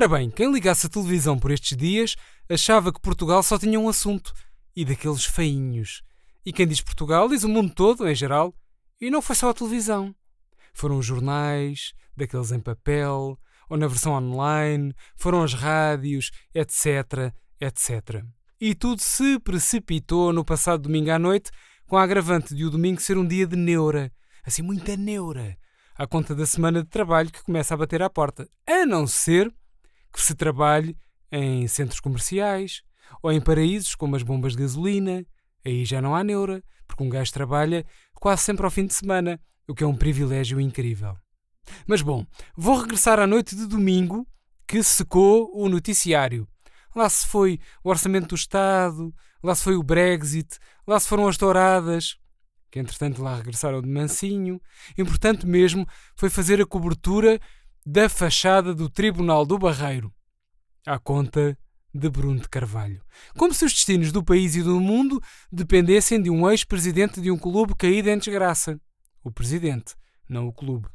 Ora bem, quem ligasse a televisão por estes dias achava que Portugal só tinha um assunto, e daqueles feinhos. E quem diz Portugal diz o mundo todo, em geral, e não foi só a televisão. Foram os jornais, daqueles em papel, ou na versão online, foram as rádios, etc, etc. E tudo se precipitou no passado domingo à noite, com a agravante de o domingo ser um dia de neura. Assim, muita neura. À conta da semana de trabalho que começa a bater à porta. A não ser que se trabalhe em centros comerciais ou em paraísos como as bombas de gasolina. Aí já não há neura, porque um gajo trabalha quase sempre ao fim de semana, o que é um privilégio incrível. Mas bom, vou regressar à noite de domingo que secou o noticiário. Lá se foi o orçamento do Estado, lá se foi o Brexit, lá se foram as touradas, que entretanto lá regressaram de mansinho. Importante mesmo foi fazer a cobertura da fachada do Tribunal do Barreiro, à conta de Bruno de Carvalho. Como se os destinos do país e do mundo dependessem de um ex-presidente de um clube caído em desgraça. O presidente, não o clube.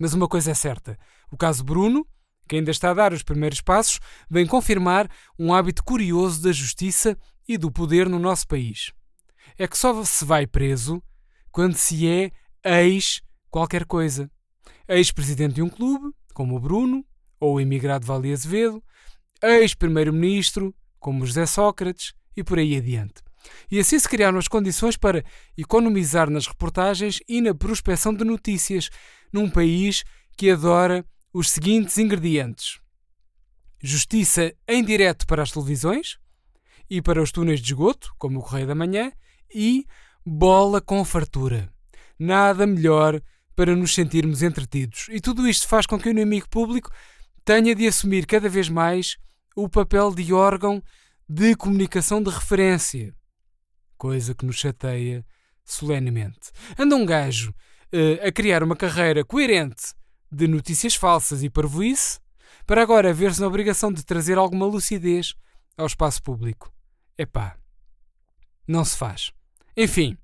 Mas uma coisa é certa: o caso Bruno, que ainda está a dar os primeiros passos, vem confirmar um hábito curioso da justiça e do poder no nosso país. É que só se vai preso quando se é ex qualquer coisa ex-presidente de um clube, como o Bruno, ou o emigrado Vale Azevedo, ex-primeiro-ministro, como José Sócrates, e por aí adiante. E assim se criaram as condições para economizar nas reportagens e na prospecção de notícias, num país que adora os seguintes ingredientes: justiça em direto para as televisões e para os túneis de esgoto, como o Correio da Manhã, e bola com fartura. Nada melhor para nos sentirmos entretidos. E tudo isto faz com que o inimigo público tenha de assumir cada vez mais o papel de órgão de comunicação de referência. Coisa que nos chateia solenemente. Anda um gajo uh, a criar uma carreira coerente de notícias falsas e parvoíce para agora ver-se na obrigação de trazer alguma lucidez ao espaço público. Epá, não se faz. Enfim,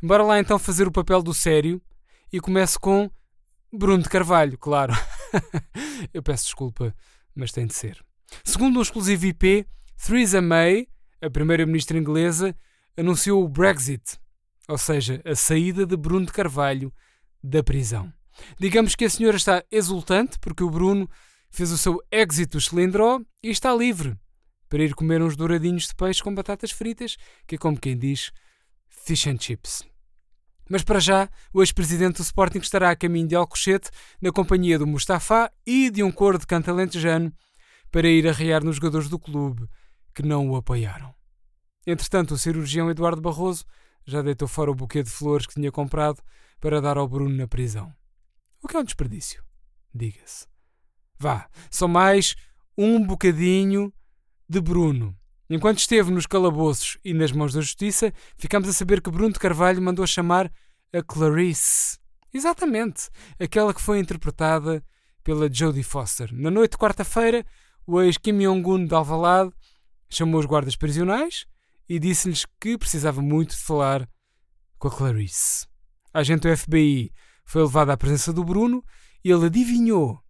embora lá então fazer o papel do sério e começo com Bruno de Carvalho, claro. Eu peço desculpa, mas tem de ser. Segundo um exclusivo IP, Theresa May, a primeira-ministra inglesa, anunciou o Brexit, ou seja, a saída de Bruno de Carvalho da prisão. Digamos que a senhora está exultante porque o Bruno fez o seu exit do cilindro e está livre para ir comer uns douradinhos de peixe com batatas fritas, que é como quem diz fish and chips. Mas para já, o ex-presidente do Sporting estará a caminho de Alcochete na companhia do Mustafa e de um coro de canto alentejano para ir arrear nos jogadores do clube que não o apoiaram. Entretanto, o cirurgião Eduardo Barroso já deitou fora o buquê de flores que tinha comprado para dar ao Bruno na prisão. O que é um desperdício, diga-se. Vá, só mais um bocadinho de Bruno Enquanto esteve nos calabouços e nas mãos da justiça, ficamos a saber que Bruno de Carvalho mandou chamar a Clarice. Exatamente, aquela que foi interpretada pela Jodie Foster. Na noite de quarta-feira, o ex Kim Jong-un de Alvalade chamou os guardas prisionais e disse-lhes que precisava muito de falar com a Clarice. A agente do FBI foi levada à presença do Bruno e ele adivinhou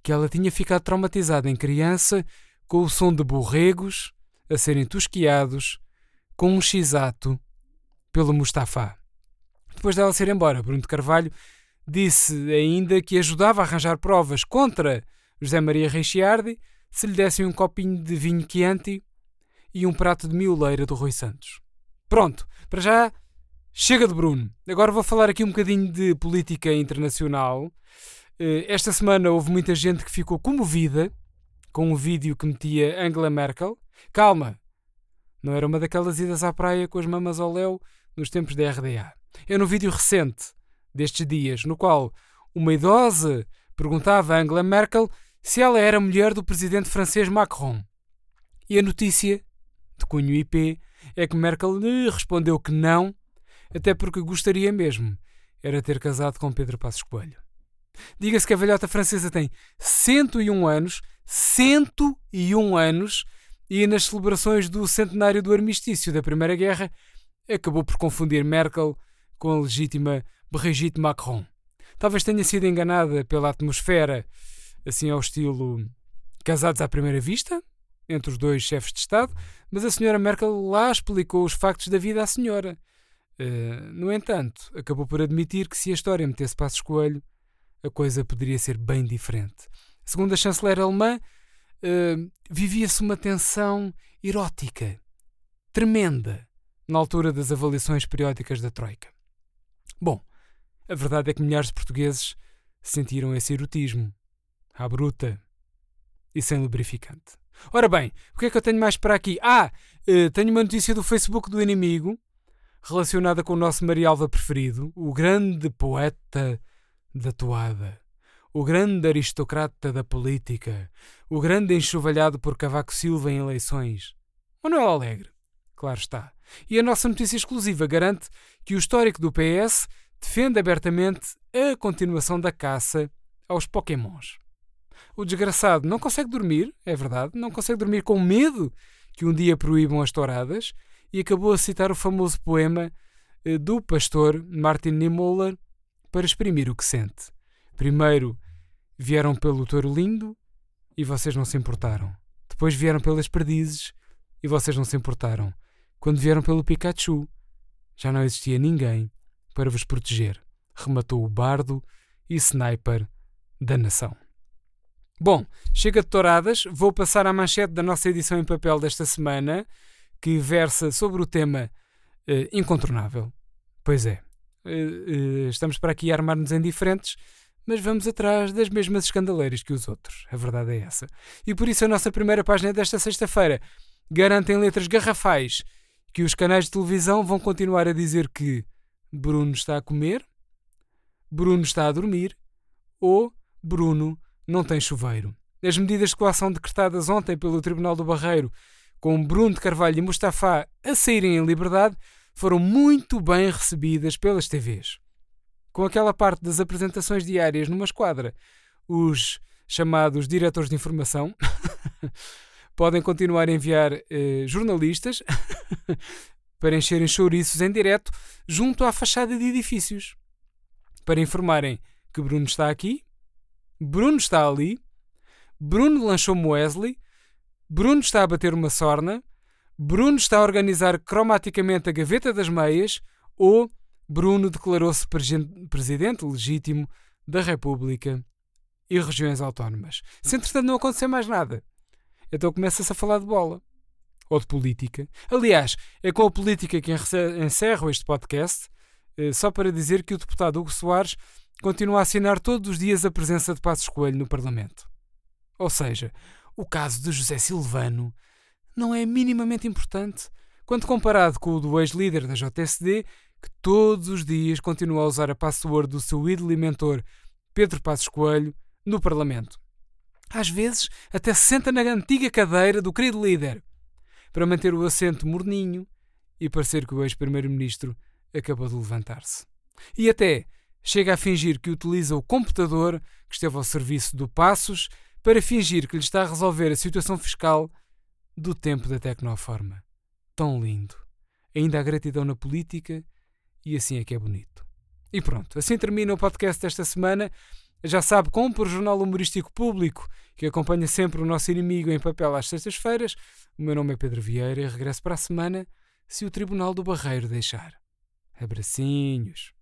que ela tinha ficado traumatizada em criança com o som de borregos a serem tosquiados com um x-ato pelo Mustafa. Depois dela ser embora, Bruno de Carvalho disse ainda que ajudava a arranjar provas contra José Maria Reixiardi se lhe dessem um copinho de vinho Chianti e um prato de mioleira do Rui Santos. Pronto, para já chega de Bruno. Agora vou falar aqui um bocadinho de política internacional. Eh, esta semana houve muita gente que ficou comovida com um vídeo que metia Angela Merkel Calma! Não era uma daquelas idas à praia com as mamas ao léu nos tempos da RDA. É no vídeo recente destes dias, no qual uma idosa perguntava a Angela Merkel se ela era mulher do presidente francês Macron. E a notícia, de cunho IP, é que Merkel lhe respondeu que não, até porque gostaria mesmo era ter casado com Pedro Passos Coelho. Diga-se que a velhota francesa tem 101 anos, 101 anos, e nas celebrações do centenário do armistício da Primeira Guerra acabou por confundir Merkel com a legítima Brigitte Macron. Talvez tenha sido enganada pela atmosfera, assim ao estilo casados à primeira vista, entre os dois chefes de Estado, mas a senhora Merkel lá explicou os factos da vida à senhora. Uh, no entanto, acabou por admitir que se a história metesse Passos Coelho, a coisa poderia ser bem diferente. Segundo a chanceler alemã, uh, vivia-se uma tensão erótica, tremenda, na altura das avaliações periódicas da Troika. Bom, a verdade é que milhares de portugueses sentiram esse erotismo, à bruta e sem lubrificante. Ora bem, o que é que eu tenho mais para aqui? Ah, uh, tenho uma notícia do Facebook do inimigo relacionada com o nosso Marialva preferido, o grande poeta da toada, o grande aristocrata da política, o grande enxovalhado por Cavaco Silva em eleições. Manuel Alegre, claro está. E a nossa notícia exclusiva garante que o histórico do PS defende abertamente a continuação da caça aos Pokémons. O desgraçado não consegue dormir, é verdade, não consegue dormir com medo que um dia proíbam as touradas e acabou a citar o famoso poema eh, do pastor Martin Niemöller para exprimir o que sente. Primeiro vieram pelo touro lindo e vocês não se importaram. Depois vieram pelas perdizes e vocês não se importaram. Quando vieram pelo Pikachu, já não existia ninguém para vos proteger, rematou o bardo e sniper da nação. Bom, chega de touradas, vou passar à manchete da nossa edição em papel desta semana, que versa sobre o tema uh, incontornável. Pois é, uh, uh, estamos para aqui armar-nos em diferentes, mas vamos atrás das mesmas escandaleiras que os outros. A verdade é essa. E por isso a nossa primeira página desta sexta-feira garante em letras garrafais que os canais de televisão vão continuar a dizer que Bruno está a comer, Bruno está a dormir ou Bruno não tem chuveiro. As medidas de coação decretadas ontem pelo Tribunal do Barreiro, com Bruno de Carvalho e Mustafa a saírem em liberdade, foram muito bem recebidas pelas TVs. Com aquela parte das apresentações diárias numa esquadra, os chamados diretores de informação podem continuar a enviar eh, jornalistas para encherem chouriços em direto junto à fachada de edifícios, para informarem que Bruno está aqui, Bruno está ali, Bruno lançou-me Wesley, Bruno está a bater uma sorna, Bruno está a organizar cromaticamente a gaveta das meias ou Bruno declarou-se presidente legítimo da República e regiões autónomas. Se entretanto não acontecer mais nada, então começa-se a falar de bola ou de política. Aliás, é com a política que encerro este podcast, eh, só para dizer que o deputado Hugo Soares continua a assinar todos os dias a presença de Passos Coelho no Parlamento. Ou seja, o caso de José Silvano não é minimamente importante quando comparado com o do ex-líder da JSD, que todos os dias continua a usar a password do seu ídolo e mentor Pedro Passos Coelho no Parlamento. Às vezes, até se senta na antiga cadeira do querido líder para manter o assento morninho e parecer que o ex-primeiro-ministro acabou de levantar-se. E até chega a fingir que utiliza o computador que esteve ao serviço do Passos para fingir que lhe está a resolver a situação fiscal do tempo da Tecnoforma. Tão lindo. Ainda há gratidão na política e assim é que é bonito. E pronto, assim termina o podcast desta semana. Já sabe, compre o Jornal Humorístico Público, que acompanha sempre o nosso inimigo em papel às sextas-feiras. O meu nome é Pedro Vieira e regresso para a semana, se o Tribunal do Barreiro deixar. Abracinhos.